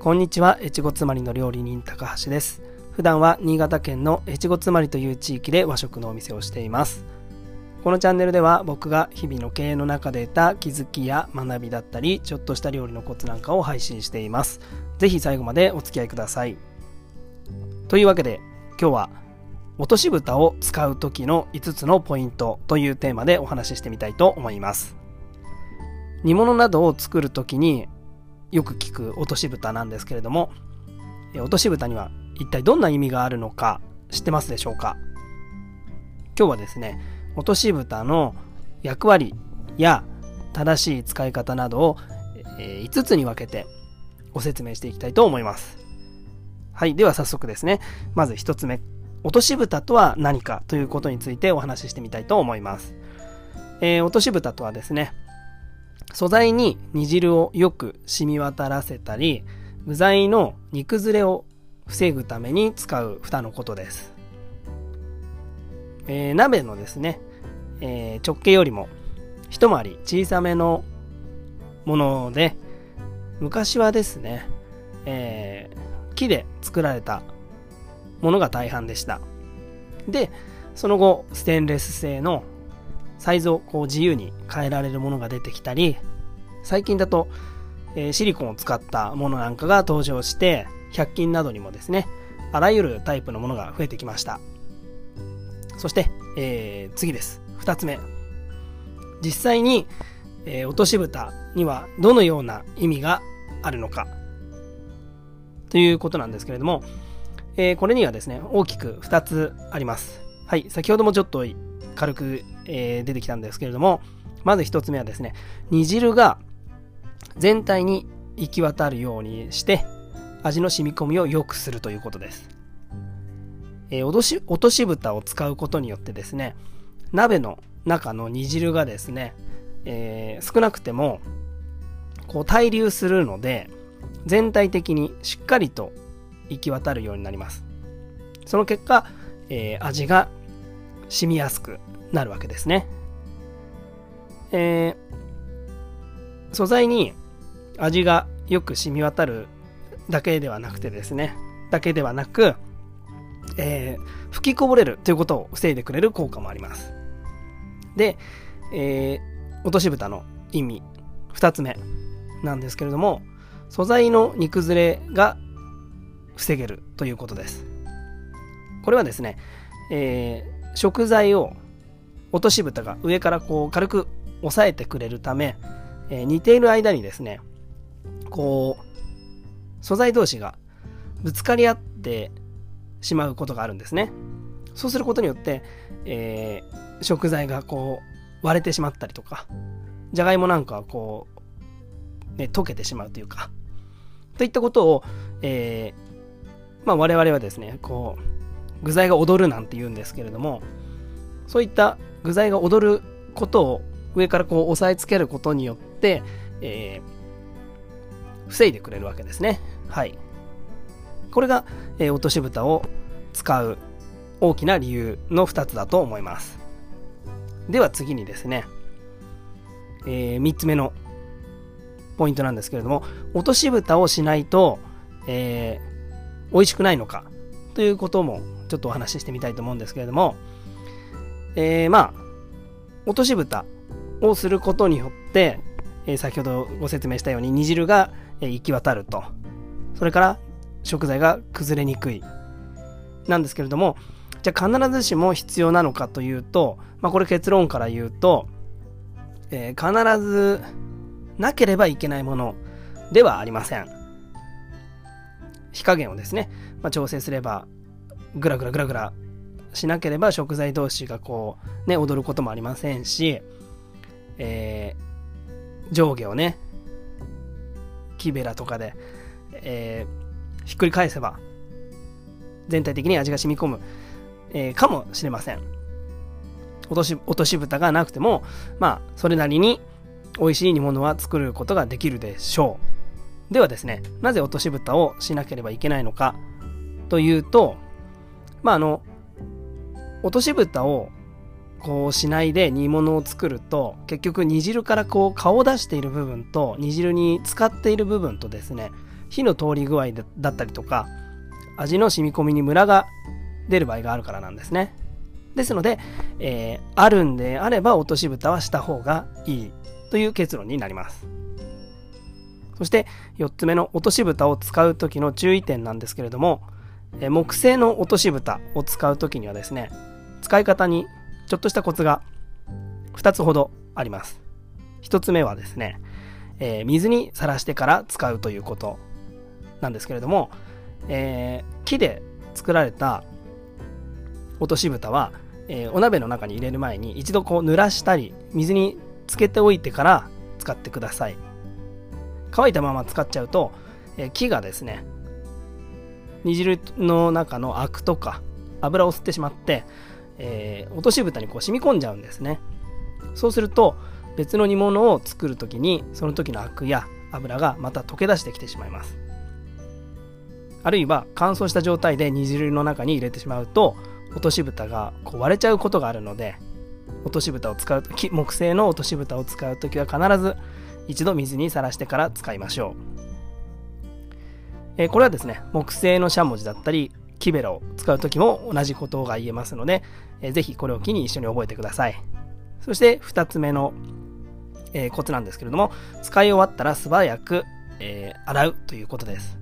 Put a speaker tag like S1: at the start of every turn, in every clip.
S1: こんにちは、越後妻りの料理人高橋です。普段は新潟県の越後妻りという地域で和食のお店をしています。このチャンネルでは僕が日々の経営の中で得た気づきや学びだったり、ちょっとした料理のコツなんかを配信しています。ぜひ最後までお付き合いください。というわけで、今日は落とし蓋を使う時の5つのポイントというテーマでお話ししてみたいと思います。煮物などを作る時によく聞く落とし蓋なんですけれども、落とし蓋には一体どんな意味があるのか知ってますでしょうか？今日はですね、落とし蓋の役割や正しい使い方などを5つに分けてご説明していきたいと思います。はい。では早速ですね。まず1つ目。落とし蓋とは何かということについてお話ししてみたいと思います。えー、落とし蓋とはですね、素材に煮汁をよく染み渡らせたり、具材の煮崩れを防ぐために使う蓋のことです。えー、鍋のですね、えー、直径よりも一回り小さめのもので、昔はですね、えー、木で作られたものが大半でした。で、その後、ステンレス製のサイズをこう自由に変えられるものが出てきたり、最近だと、えー、シリコンを使ったものなんかが登場して、100均などにもですね、あらゆるタイプのものが増えてきました。そして、えー、次です。2つ目。実際に、えー、落とし蓋にはどのような意味があるのかということなんですけれども、えー、これにはですね、大きく2つあります。はい、先ほどもちょっと軽く、えー、出てきたんですけれども、まず1つ目はですね、煮汁が全体に行き渡るようにして、味の染み込みを良くするということです。えー、落とし、落とし蓋を使うことによってですね、鍋の中の煮汁がですね、えー、少なくても、こう対流するので、全体的にしっかりと行き渡るようになります。その結果、えー、味が染みやすくなるわけですね。えー、素材に味がよく染み渡るだけではなくてですね、だけではなく、えー、吹きこぼれるということを防いでくれる効果もあります。で、えー、落とし蓋の意味、2つ目なんですけれども、素材の煮崩れが防げるということです。これはですね、えー、食材を落とし蓋が上からこう軽く押さえてくれるため、えー、煮ている間にですね、こう、素材同士がぶつかり合ってしまうことがあるんですね。そうすることによって、えー、食材がこう割れてしまったりとか、じゃがいもなんかはこう、ね、溶けてしまうというか、といったことを、えー、まあ我々はですね、こう、具材が踊るなんて言うんですけれども、そういった具材が踊ることを上からこう押さえつけることによって、えー、防いでくれるわけですね。はい。これが、えー、落とし蓋を使う大きな理由の2つだと思います。では次にですね、えー、3つ目のポイントなんですけれども、落とし蓋をしないと、えー、美味しくないのかということもちょっとお話ししてみたいと思うんですけれども、えー、まあ、落とし蓋をすることによって、えー、先ほどご説明したように煮汁が、えー、行き渡ると。それから食材が崩れにくい。なんですけれども、じゃあ必ずしも必要なのかというと、まあ、これ結論から言うと、えー、必ずなければいけないものではありません。火加減をですね、まあ、調整すれば、ぐらぐらぐらぐらしなければ食材同士がこう、ね、踊ることもありませんし、えー、上下をね、木べらとかで、えー、ひっくり返せば、全体的に味が染み込む、えー、かもしれません。落とし、落とし蓋がなくても、まあ、それなりに美味しい煮物は作ることができるでしょう。ではですね、なぜ落とし蓋をしなければいけないのかというと、まあ、あの、落とし蓋をこうしないで煮物を作ると結局煮汁からこう顔を出している部分と煮汁に使っている部分とですね火の通り具合だったりとか味の染み込みにムラが出る場合があるからなんですね。ですので、えー、あるんであれば落とし蓋はした方がいいという結論になります。そして4つ目の落とし蓋を使う時の注意点なんですけれども木製の落とし蓋を使う時にはですね使い方にちょっとしたコツが2つほどあります。1つ目はですね、えー、水にさらしてから使うということなんですけれども、えー、木で作られた落とし蓋は、えー、お鍋の中に入れる前に一度こう濡らしたり水につけておいてから使ってください。乾いたまま使っちゃうと、え木がですね煮汁の中のアクとか油を吸ってしまって、えー、落とし蓋にこう染み込んじゃうんですね。そうすると別の煮物を作る時にその時のアクや油がまた溶け出してきてしまいます。あるいは乾燥した状態で煮汁の中に入れてしまうと落とし蓋がこう割れちゃうことがあるので落とし蓋を使う木製の落とし蓋を使う時は必ず一度水にさらしてから使いましょう。え、これはですね、木製のしゃもじだったり、木べらを使う時も同じことが言えますので、えー、ぜひこれを機に一緒に覚えてください。そして2つ目の、えー、コツなんですけれども、使い終わったら素早く、えー、洗うということです。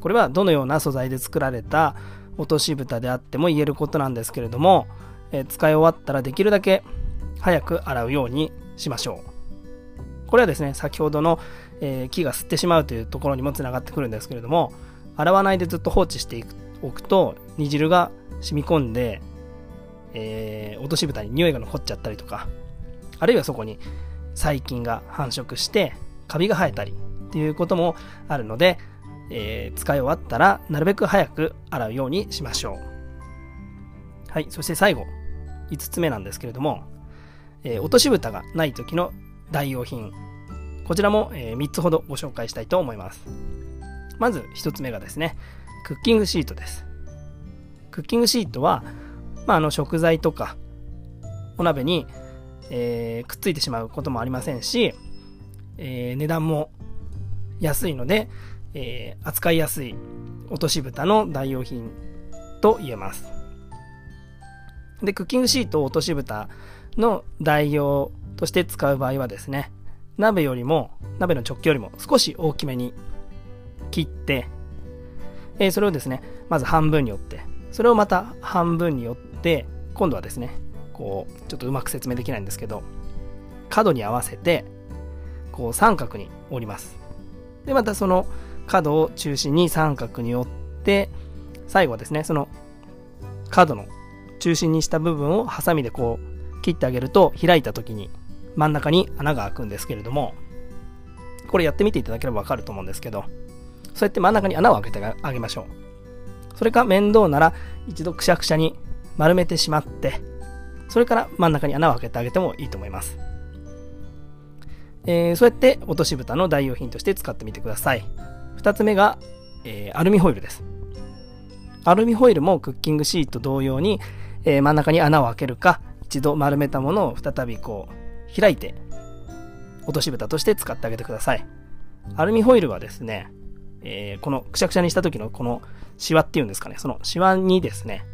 S1: これはどのような素材で作られた落とし蓋であっても言えることなんですけれども、え、使い終わったらできるだけ早く洗うようにしましょう。これはですね、先ほどの、えー、木が吸ってしまうというところにもつながってくるんですけれども洗わないでずっと放置しておくと煮汁が染み込んで、えー、落とし蓋に匂いが残っちゃったりとかあるいはそこに細菌が繁殖してカビが生えたりっていうこともあるので、えー、使い終わったらなるべく早く洗うようにしましょう。はいそして最後5つ目なんですけれども、えー、落とし蓋がない時の代用品。こちらも、え3つほどご紹介したいと思います。まず1つ目がですね、クッキングシートです。クッキングシートは、まあ、あの食材とかお鍋に、えー、くっついてしまうこともありませんし、えー、値段も安いので、えー、扱いやすい落とし蓋の代用品と言えます。で、クッキングシートを落とし蓋の代用として使う場合はですね、鍋よりも、鍋の直径よりも少し大きめに切って、えー、それをですね、まず半分に折って、それをまた半分に折って、今度はですね、こう、ちょっとうまく説明できないんですけど、角に合わせて、こう三角に折ります。で、またその角を中心に三角に折って、最後はですね、その角の中心にした部分をハサミでこう切ってあげると開いた時に真ん中に穴が開くんですけれども、これやってみていただければわかると思うんですけど、そうやって真ん中に穴を開けてあげましょう。それか面倒なら一度くしゃくしゃに丸めてしまって、それから真ん中に穴を開けてあげてもいいと思います。えー、そうやって落とし蓋の代用品として使ってみてください。2つ目が、えー、アルミホイルです。アルミホイルもクッキングシート同様に、えー、真ん中に穴を開けるか、一度丸めたものを再びこう開いて落とし蓋として使ってあげてください。アルミホイルはですね、えー、このくしゃくしゃにした時のこのシワっていうんですかね、そのシワにですね、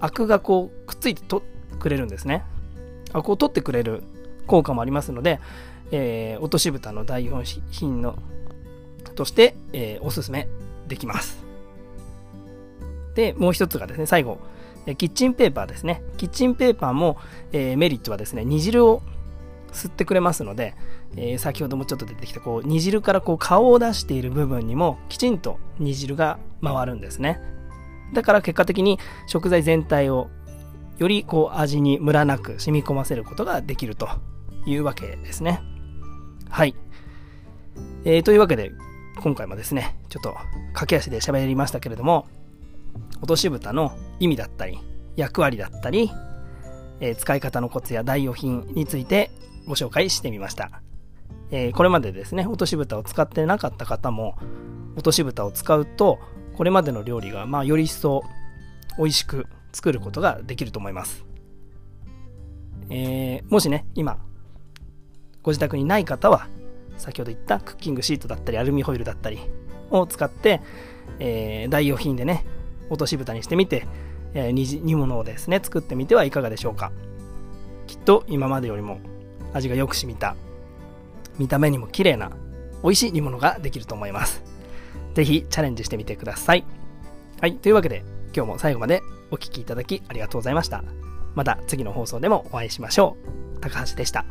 S1: アクがこうくっついてとくれるんですね。アクを取ってくれる効果もありますので、えー、落とし蓋の代用品のとして、えー、おすすめできます。で、もう一つがですね、最後、キッチンペーパーですね。キッチンペーパーも、えー、メリットはですね、煮汁を吸ってくれますので、えー、先ほどもちょっと出てきたこう煮汁からこう顔を出している部分にもきちんと煮汁が回るんですね。だから結果的に食材全体をよりこう味にムラなく染み込ませることができるというわけですね。はい、えー、というわけで今回もですねちょっと駆け足で喋りましたけれども落とし蓋の意味だったり役割だったり、え、使い方のコツや代用品についてご紹介してみました。えー、これまでですね、落とし蓋を使ってなかった方も、落とし蓋を使うと、これまでの料理が、まあ、より一層美味しく作ることができると思います。えー、もしね、今、ご自宅にない方は、先ほど言ったクッキングシートだったり、アルミホイルだったり、を使って、えー、代用品でね、落とし蓋にしてみて、えー、煮物をですね、作ってみてはいかがでしょうか。きっと今までよりも味がよく染みた、見た目にも綺麗な、美味しい煮物ができると思います。ぜひチャレンジしてみてください。はい、というわけで今日も最後までお聴きいただきありがとうございました。また次の放送でもお会いしましょう。高橋でした。